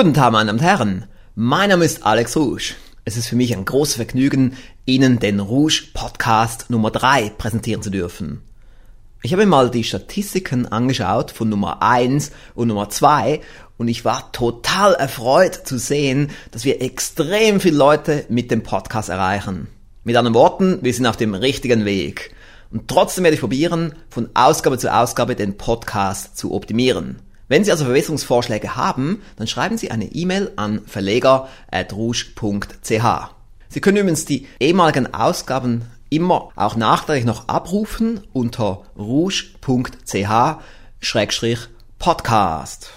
Guten Tag, meine Damen und Herren. Mein Name ist Alex Rouge. Es ist für mich ein großes Vergnügen, Ihnen den Rouge Podcast Nummer 3 präsentieren zu dürfen. Ich habe mir mal die Statistiken angeschaut von Nummer 1 und Nummer 2 und ich war total erfreut zu sehen, dass wir extrem viele Leute mit dem Podcast erreichen. Mit anderen Worten, wir sind auf dem richtigen Weg. Und trotzdem werde ich probieren, von Ausgabe zu Ausgabe den Podcast zu optimieren. Wenn Sie also Verbesserungsvorschläge haben, dann schreiben Sie eine E-Mail an verleger.rouge.ch. Sie können übrigens die ehemaligen Ausgaben immer auch nachträglich noch abrufen unter rouge.ch-podcast.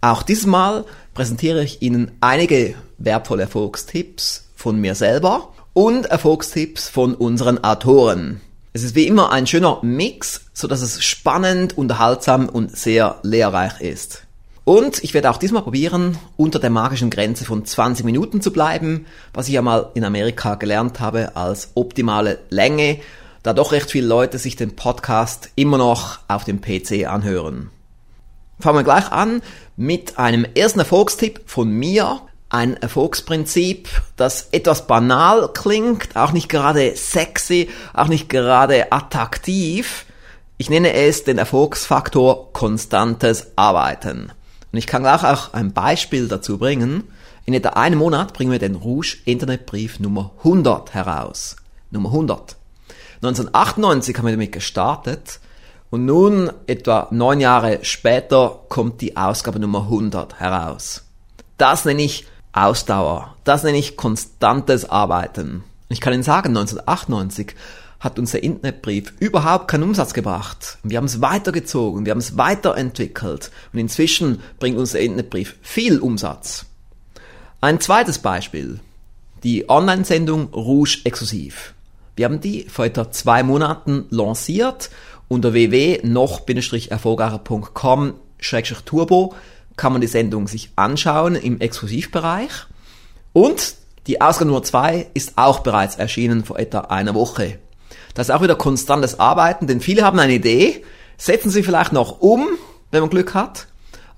Auch dieses Mal präsentiere ich Ihnen einige wertvolle Erfolgstipps von mir selber und Erfolgstipps von unseren Autoren. Es ist wie immer ein schöner Mix, so dass es spannend, unterhaltsam und sehr lehrreich ist. Und ich werde auch diesmal probieren, unter der magischen Grenze von 20 Minuten zu bleiben, was ich ja mal in Amerika gelernt habe als optimale Länge, da doch recht viele Leute sich den Podcast immer noch auf dem PC anhören. Fangen wir gleich an mit einem ersten Erfolgstipp von mir, ein Erfolgsprinzip, das etwas banal klingt, auch nicht gerade sexy, auch nicht gerade attraktiv. Ich nenne es den Erfolgsfaktor konstantes Arbeiten. Und ich kann gleich auch ein Beispiel dazu bringen. In etwa einem Monat bringen wir den Rouge Internetbrief Nummer 100 heraus. Nummer 100. 1998 haben wir damit gestartet und nun, etwa neun Jahre später, kommt die Ausgabe Nummer 100 heraus. Das nenne ich Ausdauer. Das nenne ich konstantes Arbeiten. Ich kann Ihnen sagen, 1998 hat unser Internetbrief überhaupt keinen Umsatz gebracht. Wir haben es weitergezogen, wir haben es weiterentwickelt und inzwischen bringt unser Internetbrief viel Umsatz. Ein zweites Beispiel. Die Online-Sendung Rouge Exklusiv. Wir haben die vor etwa zwei Monaten lanciert unter www.noch-erfolgreicher.com-turbo kann man die Sendung sich anschauen im Exklusivbereich. Und die Ausgabe Nummer 2 ist auch bereits erschienen vor etwa einer Woche. Das ist auch wieder konstantes Arbeiten, denn viele haben eine Idee, setzen sie vielleicht noch um, wenn man Glück hat,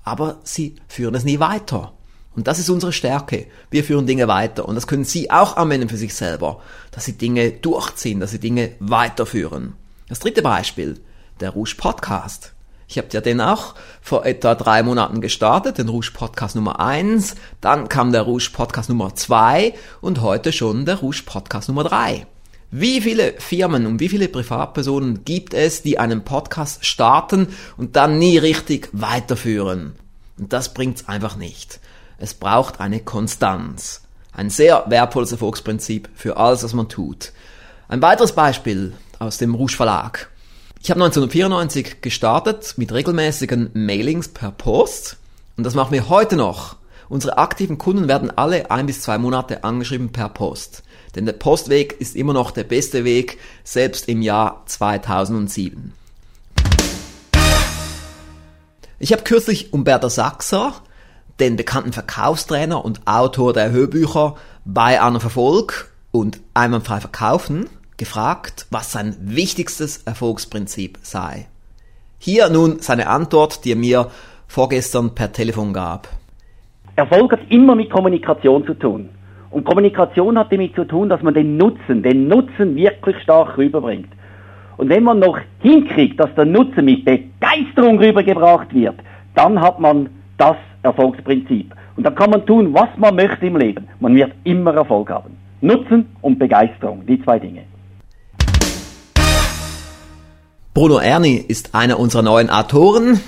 aber sie führen es nie weiter. Und das ist unsere Stärke. Wir führen Dinge weiter. Und das können Sie auch anwenden für sich selber, dass Sie Dinge durchziehen, dass Sie Dinge weiterführen. Das dritte Beispiel, der Rouge Podcast. Ich habe ja den auch vor etwa drei Monaten gestartet, den Rouge Podcast Nummer eins. Dann kam der Rouge Podcast Nummer zwei und heute schon der Rouge Podcast Nummer drei. Wie viele Firmen und wie viele Privatpersonen gibt es, die einen Podcast starten und dann nie richtig weiterführen? Und das bringt's einfach nicht. Es braucht eine Konstanz. Ein sehr wertvolles Erfolgsprinzip für alles, was man tut. Ein weiteres Beispiel aus dem Rouge Verlag. Ich habe 1994 gestartet mit regelmäßigen Mailings per Post und das machen wir heute noch. Unsere aktiven Kunden werden alle ein bis zwei Monate angeschrieben per Post. Denn der Postweg ist immer noch der beste Weg, selbst im Jahr 2007. Ich habe kürzlich Umberto Sachser, den bekannten Verkaufstrainer und Autor der Hörbücher bei Anna Verfolg und Einwandfrei Verkaufen, gefragt, was sein wichtigstes Erfolgsprinzip sei. Hier nun seine Antwort, die er mir vorgestern per Telefon gab. Erfolg hat immer mit Kommunikation zu tun. Und Kommunikation hat damit zu tun, dass man den Nutzen, den Nutzen wirklich stark rüberbringt. Und wenn man noch hinkriegt, dass der Nutzen mit Begeisterung rübergebracht wird, dann hat man das Erfolgsprinzip. Und dann kann man tun, was man möchte im Leben. Man wird immer Erfolg haben. Nutzen und Begeisterung, die zwei Dinge. Bruno Erni ist einer unserer neuen Autoren.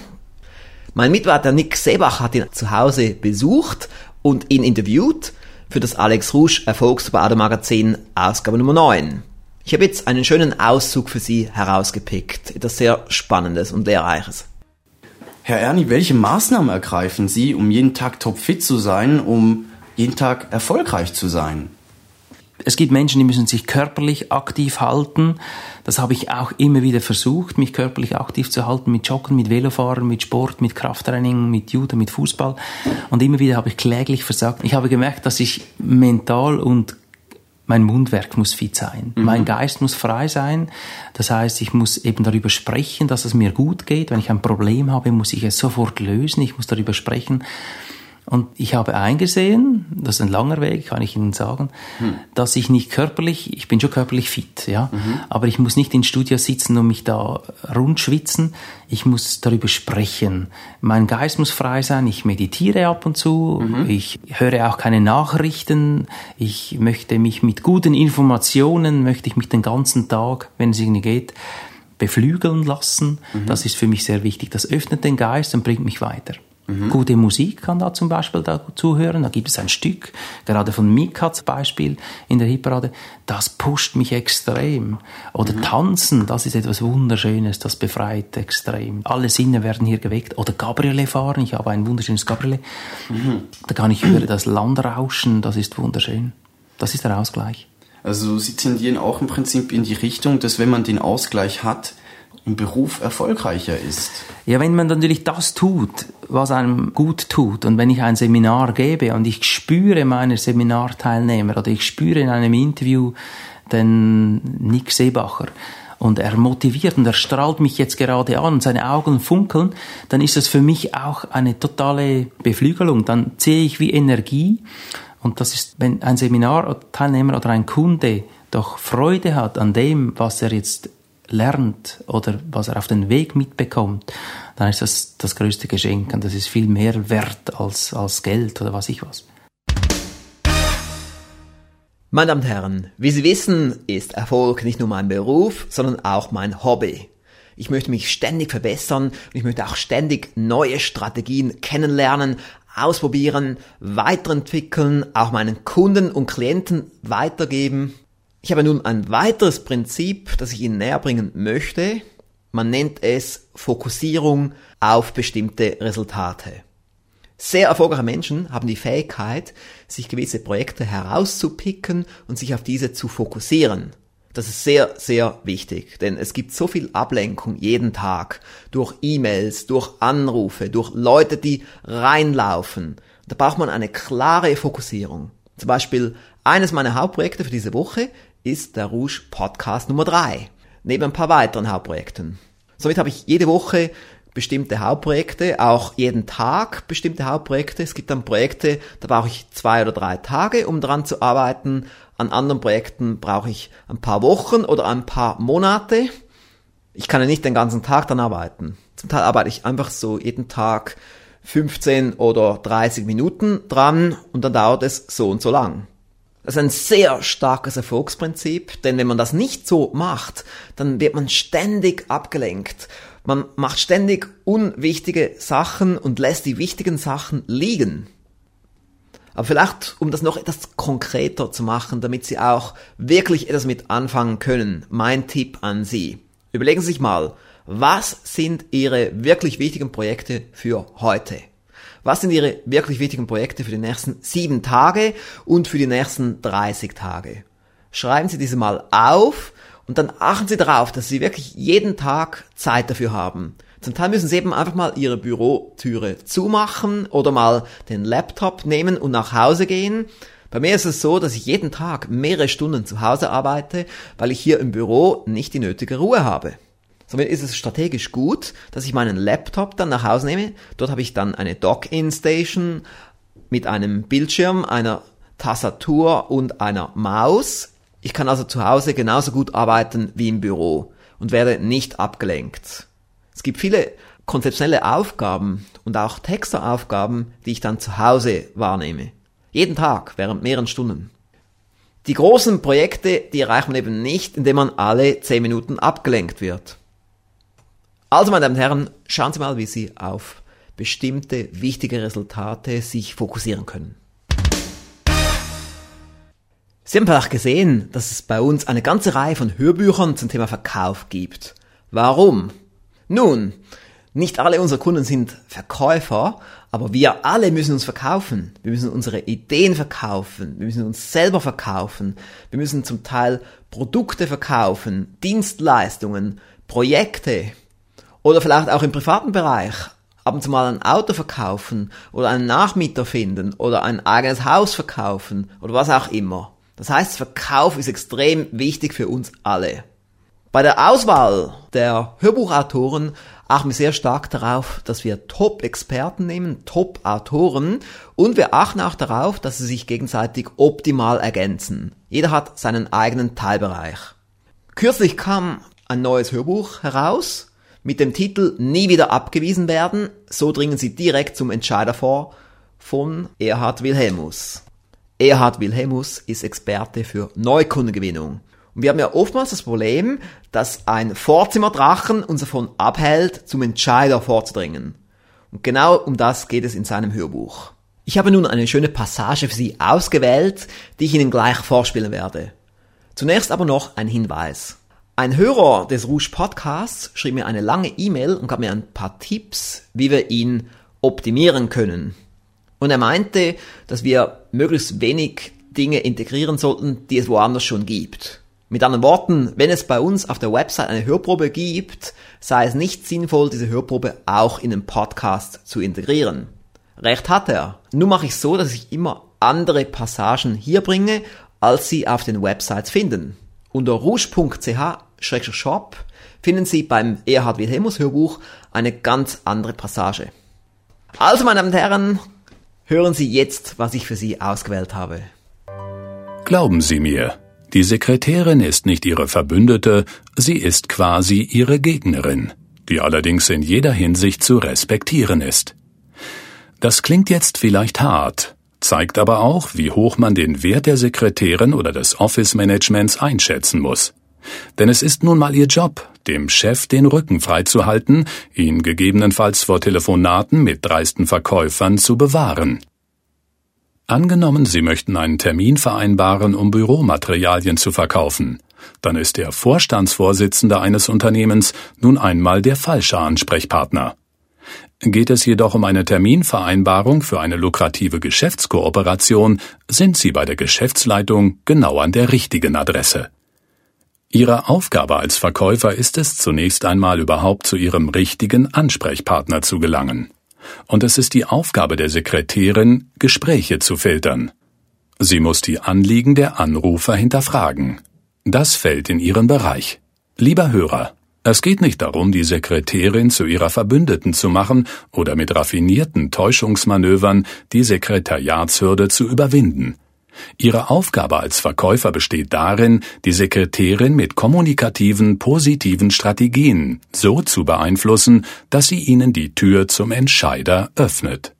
Mein Mitarbeiter Nick Sebach hat ihn zu Hause besucht und ihn interviewt für das Alex Rouge Erfolgsbade Magazin Ausgabe Nummer 9. Ich habe jetzt einen schönen Auszug für Sie herausgepickt, etwas sehr Spannendes und Lehrreiches. Herr Erni, welche Maßnahmen ergreifen Sie, um jeden Tag topfit zu sein, um jeden Tag erfolgreich zu sein? Es gibt Menschen, die müssen sich körperlich aktiv halten. Das habe ich auch immer wieder versucht, mich körperlich aktiv zu halten, mit Joggen, mit Velofahren, mit Sport, mit Krafttraining, mit Judo, mit Fußball. Und immer wieder habe ich kläglich versagt. Ich habe gemerkt, dass ich mental und mein Mundwerk muss fit sein. Mhm. Mein Geist muss frei sein. Das heißt, ich muss eben darüber sprechen, dass es mir gut geht. Wenn ich ein Problem habe, muss ich es sofort lösen. Ich muss darüber sprechen. Und ich habe eingesehen, das ist ein langer Weg, kann ich Ihnen sagen, hm. dass ich nicht körperlich, ich bin schon körperlich fit, ja, mhm. aber ich muss nicht ins Studio sitzen und mich da rundschwitzen. Ich muss darüber sprechen. Mein Geist muss frei sein. Ich meditiere ab und zu. Mhm. Ich höre auch keine Nachrichten. Ich möchte mich mit guten Informationen, möchte ich mich den ganzen Tag, wenn es irgendwie geht, beflügeln lassen. Mhm. Das ist für mich sehr wichtig. Das öffnet den Geist und bringt mich weiter. Mhm. Gute Musik kann da zum Beispiel dazu hören. Da gibt es ein Stück, gerade von Mika zum Beispiel in der Hitparade. Das pusht mich extrem. Oder mhm. Tanzen, das ist etwas Wunderschönes, das befreit extrem. Alle Sinne werden hier geweckt. Oder Gabriele fahren, ich habe ein wunderschönes Gabriele. Mhm. Da kann ich über das Land rauschen, das ist wunderschön. Das ist der Ausgleich. Also Sie tendieren auch im Prinzip in die Richtung, dass wenn man den Ausgleich hat, im Beruf erfolgreicher ist. Ja, wenn man natürlich das tut, was einem gut tut und wenn ich ein Seminar gebe und ich spüre meine Seminarteilnehmer oder ich spüre in einem Interview den Nick Seebacher und er motiviert und er strahlt mich jetzt gerade an und seine Augen funkeln, dann ist das für mich auch eine totale Beflügelung. Dann sehe ich wie Energie und das ist, wenn ein Seminarteilnehmer oder ein Kunde doch Freude hat an dem, was er jetzt lernt oder was er auf den Weg mitbekommt, dann ist das das größte Geschenk und das ist viel mehr wert als, als Geld oder was ich was. Meine Damen und Herren, wie Sie wissen, ist Erfolg nicht nur mein Beruf, sondern auch mein Hobby. Ich möchte mich ständig verbessern und ich möchte auch ständig neue Strategien kennenlernen, ausprobieren, weiterentwickeln, auch meinen Kunden und Klienten weitergeben. Ich habe nun ein weiteres Prinzip, das ich Ihnen näher bringen möchte. Man nennt es Fokussierung auf bestimmte Resultate. Sehr erfolgreiche Menschen haben die Fähigkeit, sich gewisse Projekte herauszupicken und sich auf diese zu fokussieren. Das ist sehr, sehr wichtig, denn es gibt so viel Ablenkung jeden Tag durch E-Mails, durch Anrufe, durch Leute, die reinlaufen. Da braucht man eine klare Fokussierung. Zum Beispiel eines meiner Hauptprojekte für diese Woche ist der Rouge Podcast Nummer 3, neben ein paar weiteren Hauptprojekten. Somit habe ich jede Woche bestimmte Hauptprojekte, auch jeden Tag bestimmte Hauptprojekte. Es gibt dann Projekte, da brauche ich zwei oder drei Tage, um dran zu arbeiten. An anderen Projekten brauche ich ein paar Wochen oder ein paar Monate. Ich kann ja nicht den ganzen Tag dann arbeiten. Zum Teil arbeite ich einfach so jeden Tag 15 oder 30 Minuten dran und dann dauert es so und so lang. Das ist ein sehr starkes Erfolgsprinzip, denn wenn man das nicht so macht, dann wird man ständig abgelenkt. Man macht ständig unwichtige Sachen und lässt die wichtigen Sachen liegen. Aber vielleicht, um das noch etwas konkreter zu machen, damit Sie auch wirklich etwas mit anfangen können, mein Tipp an Sie. Überlegen Sie sich mal, was sind Ihre wirklich wichtigen Projekte für heute? Was sind Ihre wirklich wichtigen Projekte für die nächsten sieben Tage und für die nächsten 30 Tage? Schreiben Sie diese mal auf und dann achten Sie darauf, dass Sie wirklich jeden Tag Zeit dafür haben. Zum Teil müssen Sie eben einfach mal Ihre Bürotüre zumachen oder mal den Laptop nehmen und nach Hause gehen. Bei mir ist es so, dass ich jeden Tag mehrere Stunden zu Hause arbeite, weil ich hier im Büro nicht die nötige Ruhe habe. Somit ist es strategisch gut, dass ich meinen Laptop dann nach Hause nehme. Dort habe ich dann eine Dock-In-Station mit einem Bildschirm, einer Tastatur und einer Maus. Ich kann also zu Hause genauso gut arbeiten wie im Büro und werde nicht abgelenkt. Es gibt viele konzeptionelle Aufgaben und auch Texteraufgaben, die ich dann zu Hause wahrnehme. Jeden Tag während mehreren Stunden. Die großen Projekte, die erreicht man eben nicht, indem man alle 10 Minuten abgelenkt wird. Also, meine Damen und Herren, schauen Sie mal, wie Sie auf bestimmte wichtige Resultate sich fokussieren können. Sie haben vielleicht gesehen, dass es bei uns eine ganze Reihe von Hörbüchern zum Thema Verkauf gibt. Warum? Nun, nicht alle unsere Kunden sind Verkäufer, aber wir alle müssen uns verkaufen. Wir müssen unsere Ideen verkaufen. Wir müssen uns selber verkaufen. Wir müssen zum Teil Produkte verkaufen, Dienstleistungen, Projekte, oder vielleicht auch im privaten Bereich ab und zu mal ein Auto verkaufen oder einen Nachmieter finden oder ein eigenes Haus verkaufen oder was auch immer. Das heißt, Verkauf ist extrem wichtig für uns alle. Bei der Auswahl der Hörbuchautoren achten wir sehr stark darauf, dass wir Top-Experten nehmen, Top-Autoren und wir achten auch darauf, dass sie sich gegenseitig optimal ergänzen. Jeder hat seinen eigenen Teilbereich. Kürzlich kam ein neues Hörbuch heraus mit dem Titel Nie wieder abgewiesen werden, so dringen Sie direkt zum Entscheider vor von Erhard Wilhelmus. Erhard Wilhelmus ist Experte für Neukundengewinnung. Und wir haben ja oftmals das Problem, dass ein Vorzimmerdrachen uns davon abhält, zum Entscheider vorzudringen. Und genau um das geht es in seinem Hörbuch. Ich habe nun eine schöne Passage für Sie ausgewählt, die ich Ihnen gleich vorspielen werde. Zunächst aber noch ein Hinweis. Ein Hörer des Rouge Podcasts schrieb mir eine lange E-Mail und gab mir ein paar Tipps, wie wir ihn optimieren können. Und er meinte, dass wir möglichst wenig Dinge integrieren sollten, die es woanders schon gibt. Mit anderen Worten, wenn es bei uns auf der Website eine Hörprobe gibt, sei es nicht sinnvoll, diese Hörprobe auch in den Podcast zu integrieren. Recht hat er. Nun mache ich so, dass ich immer andere Passagen hier bringe, als sie auf den Websites finden. Unter rouge.ch-shop finden Sie beim Erhard Wilhelmus Hörbuch eine ganz andere Passage. Also, meine Damen und Herren, hören Sie jetzt, was ich für Sie ausgewählt habe. Glauben Sie mir, die Sekretärin ist nicht Ihre Verbündete, sie ist quasi Ihre Gegnerin, die allerdings in jeder Hinsicht zu respektieren ist. Das klingt jetzt vielleicht hart, zeigt aber auch, wie hoch man den Wert der Sekretärin oder des Office-Managements einschätzen muss. Denn es ist nun mal ihr Job, dem Chef den Rücken freizuhalten, ihn gegebenenfalls vor Telefonaten mit dreisten Verkäufern zu bewahren. Angenommen, Sie möchten einen Termin vereinbaren, um Büromaterialien zu verkaufen. Dann ist der Vorstandsvorsitzende eines Unternehmens nun einmal der falsche Ansprechpartner. Geht es jedoch um eine Terminvereinbarung für eine lukrative Geschäftskooperation, sind Sie bei der Geschäftsleitung genau an der richtigen Adresse. Ihre Aufgabe als Verkäufer ist es zunächst einmal überhaupt zu Ihrem richtigen Ansprechpartner zu gelangen. Und es ist die Aufgabe der Sekretärin, Gespräche zu filtern. Sie muss die Anliegen der Anrufer hinterfragen. Das fällt in Ihren Bereich. Lieber Hörer, es geht nicht darum, die Sekretärin zu ihrer Verbündeten zu machen oder mit raffinierten Täuschungsmanövern die Sekretariatshürde zu überwinden. Ihre Aufgabe als Verkäufer besteht darin, die Sekretärin mit kommunikativen, positiven Strategien so zu beeinflussen, dass sie ihnen die Tür zum Entscheider öffnet.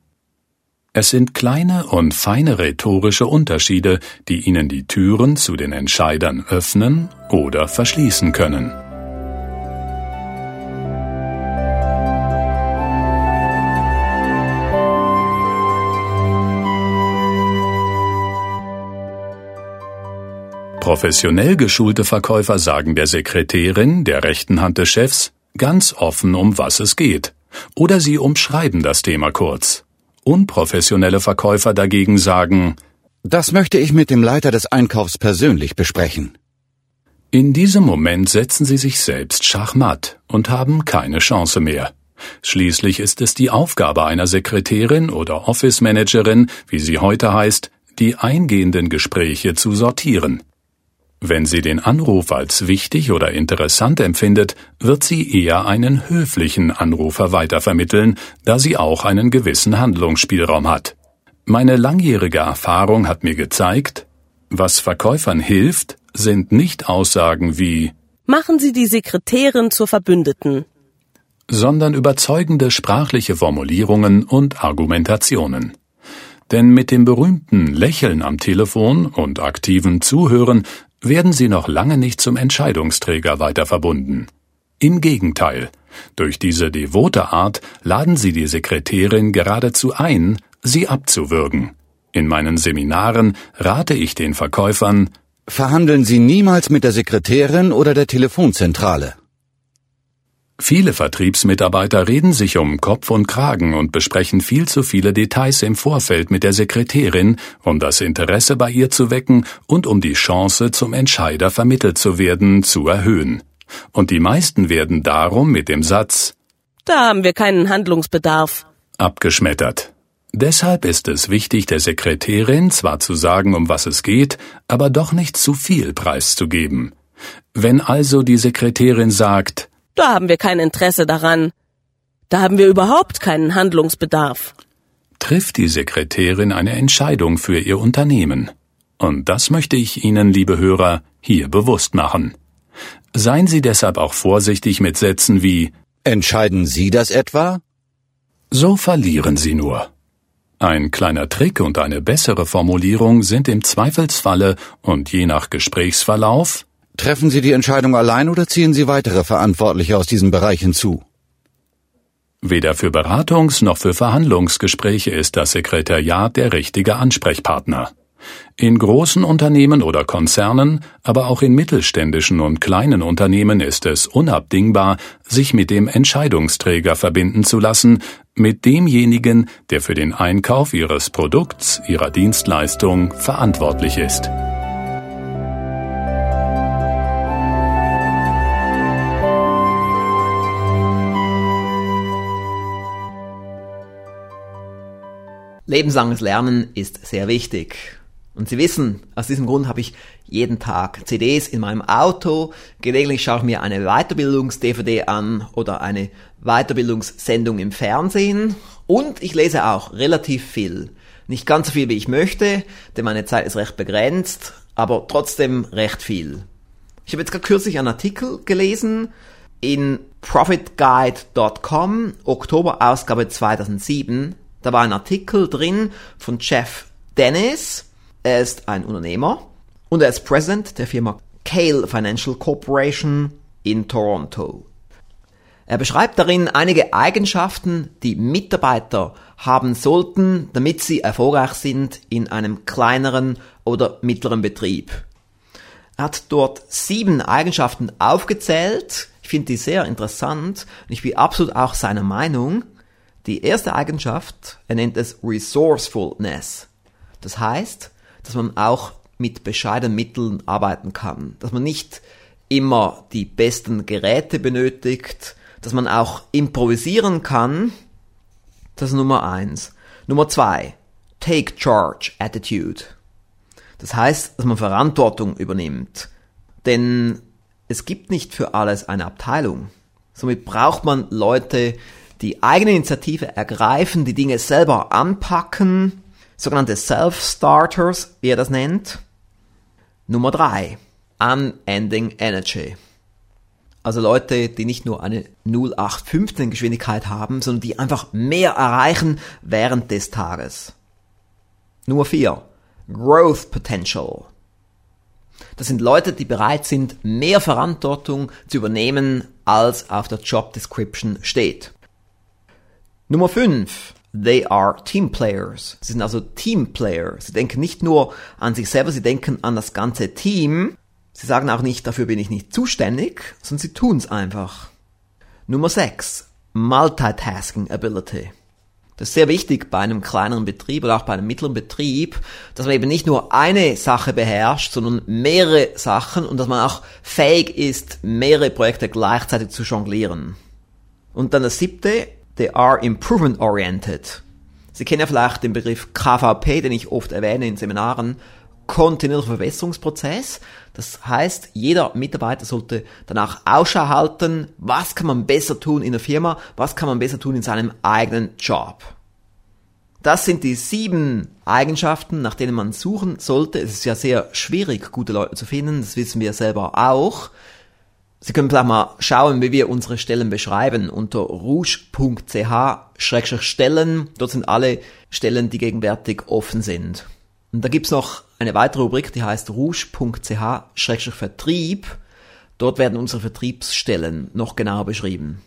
Es sind kleine und feine rhetorische Unterschiede, die ihnen die Türen zu den Entscheidern öffnen oder verschließen können. Professionell geschulte Verkäufer sagen der Sekretärin, der rechten Hand des Chefs, ganz offen, um was es geht. Oder sie umschreiben das Thema kurz. Unprofessionelle Verkäufer dagegen sagen, das möchte ich mit dem Leiter des Einkaufs persönlich besprechen. In diesem Moment setzen sie sich selbst schachmatt und haben keine Chance mehr. Schließlich ist es die Aufgabe einer Sekretärin oder Office Managerin, wie sie heute heißt, die eingehenden Gespräche zu sortieren. Wenn sie den Anruf als wichtig oder interessant empfindet, wird sie eher einen höflichen Anrufer weitervermitteln, da sie auch einen gewissen Handlungsspielraum hat. Meine langjährige Erfahrung hat mir gezeigt, was Verkäufern hilft, sind nicht Aussagen wie Machen Sie die Sekretärin zur Verbündeten, sondern überzeugende sprachliche Formulierungen und Argumentationen. Denn mit dem berühmten Lächeln am Telefon und aktiven Zuhören werden sie noch lange nicht zum Entscheidungsträger weiter verbunden. Im Gegenteil, durch diese devote Art laden sie die Sekretärin geradezu ein, sie abzuwürgen. In meinen Seminaren rate ich den Verkäufern, Verhandeln Sie niemals mit der Sekretärin oder der Telefonzentrale. Viele Vertriebsmitarbeiter reden sich um Kopf und Kragen und besprechen viel zu viele Details im Vorfeld mit der Sekretärin, um das Interesse bei ihr zu wecken und um die Chance, zum Entscheider vermittelt zu werden, zu erhöhen. Und die meisten werden darum mit dem Satz Da haben wir keinen Handlungsbedarf abgeschmettert. Deshalb ist es wichtig, der Sekretärin zwar zu sagen, um was es geht, aber doch nicht zu viel preiszugeben. Wenn also die Sekretärin sagt, Da haben wir kein Interesse daran, Da haben wir überhaupt keinen Handlungsbedarf. Trifft die Sekretärin eine Entscheidung für ihr Unternehmen? Und das möchte ich Ihnen, liebe Hörer, hier bewusst machen. Seien Sie deshalb auch vorsichtig mit Sätzen wie Entscheiden Sie das etwa? So verlieren Sie nur. Ein kleiner Trick und eine bessere Formulierung sind im Zweifelsfalle und je nach Gesprächsverlauf Treffen Sie die Entscheidung allein oder ziehen Sie weitere Verantwortliche aus diesem Bereich hinzu? Weder für Beratungs- noch für Verhandlungsgespräche ist das Sekretariat der richtige Ansprechpartner. In großen Unternehmen oder Konzernen, aber auch in mittelständischen und kleinen Unternehmen ist es unabdingbar, sich mit dem Entscheidungsträger verbinden zu lassen, mit demjenigen, der für den Einkauf ihres Produkts, ihrer Dienstleistung verantwortlich ist. Lebenslanges Lernen ist sehr wichtig. Und Sie wissen, aus diesem Grund habe ich jeden Tag CDs in meinem Auto. Gelegentlich schaue ich mir eine Weiterbildungs-DVD an oder eine Weiterbildungssendung im Fernsehen. Und ich lese auch relativ viel. Nicht ganz so viel, wie ich möchte, denn meine Zeit ist recht begrenzt, aber trotzdem recht viel. Ich habe jetzt gerade kürzlich einen Artikel gelesen in profitguide.com, Oktober Ausgabe 2007. Da war ein Artikel drin von Jeff Dennis. Er ist ein Unternehmer und er ist President der Firma Kale Financial Corporation in Toronto. Er beschreibt darin einige Eigenschaften, die Mitarbeiter haben sollten, damit sie erfolgreich sind in einem kleineren oder mittleren Betrieb. Er hat dort sieben Eigenschaften aufgezählt. Ich finde die sehr interessant und ich bin absolut auch seiner Meinung. Die erste Eigenschaft, er nennt es Resourcefulness. Das heißt, dass man auch mit bescheidenen Mitteln arbeiten kann, dass man nicht immer die besten Geräte benötigt, dass man auch improvisieren kann. Das ist Nummer eins. Nummer zwei, Take Charge Attitude. Das heißt, dass man Verantwortung übernimmt. Denn es gibt nicht für alles eine Abteilung. Somit braucht man Leute, die eigene Initiative ergreifen, die Dinge selber anpacken, sogenannte Self-Starters, wie er das nennt. Nummer drei, Unending Energy. Also Leute, die nicht nur eine 0815 Geschwindigkeit haben, sondern die einfach mehr erreichen während des Tages. Nummer vier, Growth Potential. Das sind Leute, die bereit sind, mehr Verantwortung zu übernehmen, als auf der Job Description steht. Nummer 5. They are team players. Sie sind also Teamplayer. Sie denken nicht nur an sich selber, sie denken an das ganze Team. Sie sagen auch nicht, dafür bin ich nicht zuständig, sondern sie tun es einfach. Nummer 6. Multitasking Ability. Das ist sehr wichtig bei einem kleineren Betrieb oder auch bei einem mittleren Betrieb, dass man eben nicht nur eine Sache beherrscht, sondern mehrere Sachen und dass man auch fähig ist, mehrere Projekte gleichzeitig zu jonglieren. Und dann das siebte, they are improvement oriented. Sie kennen ja vielleicht den Begriff KVP, den ich oft erwähne in Seminaren, kontinuierlicher Verbesserungsprozess. Das heißt, jeder Mitarbeiter sollte danach Ausschau halten, was kann man besser tun in der Firma, was kann man besser tun in seinem eigenen Job. Das sind die sieben Eigenschaften, nach denen man suchen sollte. Es ist ja sehr schwierig, gute Leute zu finden, das wissen wir selber auch. Sie können vielleicht mal schauen, wie wir unsere Stellen beschreiben unter rouge.ch-stellen. Dort sind alle Stellen, die gegenwärtig offen sind. Und da gibt's noch eine weitere Rubrik, die heißt rouge.ch-vertrieb. Dort werden unsere Vertriebsstellen noch genauer beschrieben.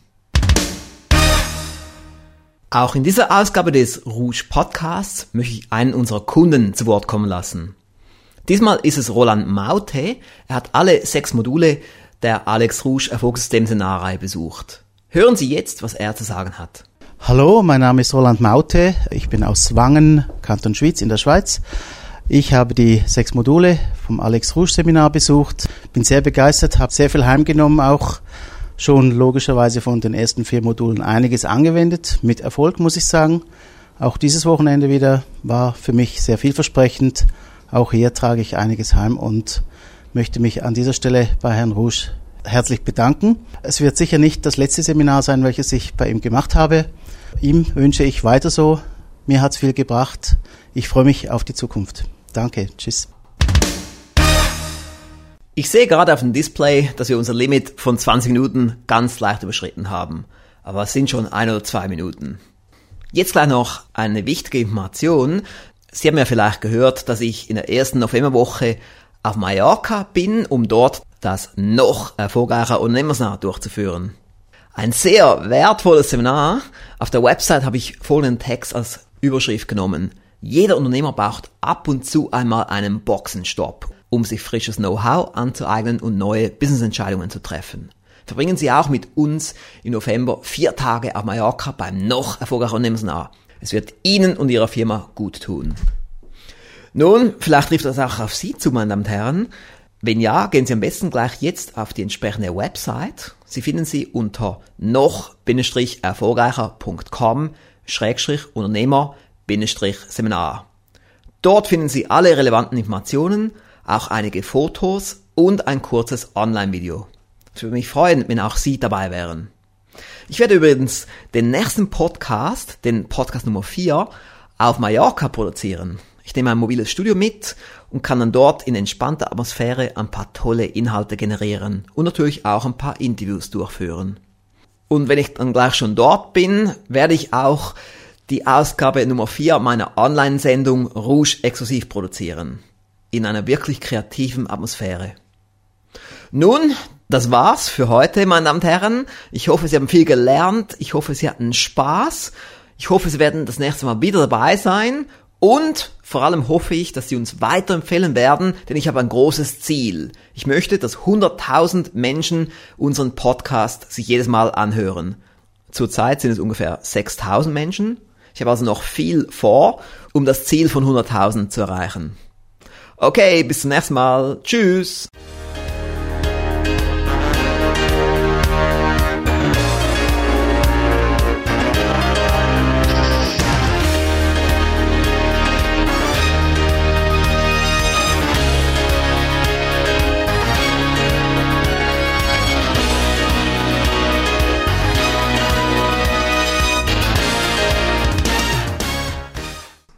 Auch in dieser Ausgabe des Rouge Podcasts möchte ich einen unserer Kunden zu Wort kommen lassen. Diesmal ist es Roland Maute. Er hat alle sechs Module der Alex Rouge Erfolgssystem Seminarreihe besucht. Hören Sie jetzt, was er zu sagen hat. Hallo, mein Name ist Roland Maute. Ich bin aus Wangen, Kanton Schwyz in der Schweiz. Ich habe die sechs Module vom Alex Rouge Seminar besucht, bin sehr begeistert, habe sehr viel heimgenommen, auch schon logischerweise von den ersten vier Modulen einiges angewendet, mit Erfolg muss ich sagen. Auch dieses Wochenende wieder war für mich sehr vielversprechend. Auch hier trage ich einiges heim und möchte mich an dieser Stelle bei Herrn Rouge herzlich bedanken. Es wird sicher nicht das letzte Seminar sein, welches ich bei ihm gemacht habe. Ihm wünsche ich weiter so. Mir hat's viel gebracht. Ich freue mich auf die Zukunft. Danke. Tschüss. Ich sehe gerade auf dem Display, dass wir unser Limit von 20 Minuten ganz leicht überschritten haben. Aber es sind schon ein oder zwei Minuten. Jetzt gleich noch eine wichtige Information. Sie haben ja vielleicht gehört, dass ich in der ersten Novemberwoche auf Mallorca bin, um dort das noch erfolgreicher Unternehmersnahe durchzuführen. Ein sehr wertvolles Seminar. Auf der Website habe ich folgenden Text als Überschrift genommen. Jeder Unternehmer braucht ab und zu einmal einen Boxenstopp um sich frisches Know-how anzueignen und neue Businessentscheidungen zu treffen. Verbringen Sie auch mit uns im November vier Tage auf Mallorca beim noch erfolgreichen Unternehmensnah. Es wird Ihnen und Ihrer Firma gut tun. Nun, vielleicht trifft das auch auf Sie zu, meine Damen und Herren. Wenn ja, gehen Sie am besten gleich jetzt auf die entsprechende Website. Sie finden sie unter noch-erfolgreicher.com-unternehmer-seminar. Dort finden Sie alle relevanten Informationen auch einige Fotos und ein kurzes Online-Video. Ich würde mich freuen, wenn auch Sie dabei wären. Ich werde übrigens den nächsten Podcast, den Podcast Nummer 4, auf Mallorca produzieren. Ich nehme ein mobiles Studio mit und kann dann dort in entspannter Atmosphäre ein paar tolle Inhalte generieren und natürlich auch ein paar Interviews durchführen. Und wenn ich dann gleich schon dort bin, werde ich auch die Ausgabe Nummer 4 meiner Online-Sendung Rouge exklusiv produzieren in einer wirklich kreativen Atmosphäre. Nun, das war's für heute, meine Damen und Herren. Ich hoffe, Sie haben viel gelernt. Ich hoffe, Sie hatten Spaß. Ich hoffe, Sie werden das nächste Mal wieder dabei sein. Und vor allem hoffe ich, dass Sie uns weiterempfehlen werden, denn ich habe ein großes Ziel. Ich möchte, dass 100.000 Menschen unseren Podcast sich jedes Mal anhören. Zurzeit sind es ungefähr 6.000 Menschen. Ich habe also noch viel vor, um das Ziel von 100.000 zu erreichen. Okay, bis zum nächsten Mal. Tschüss.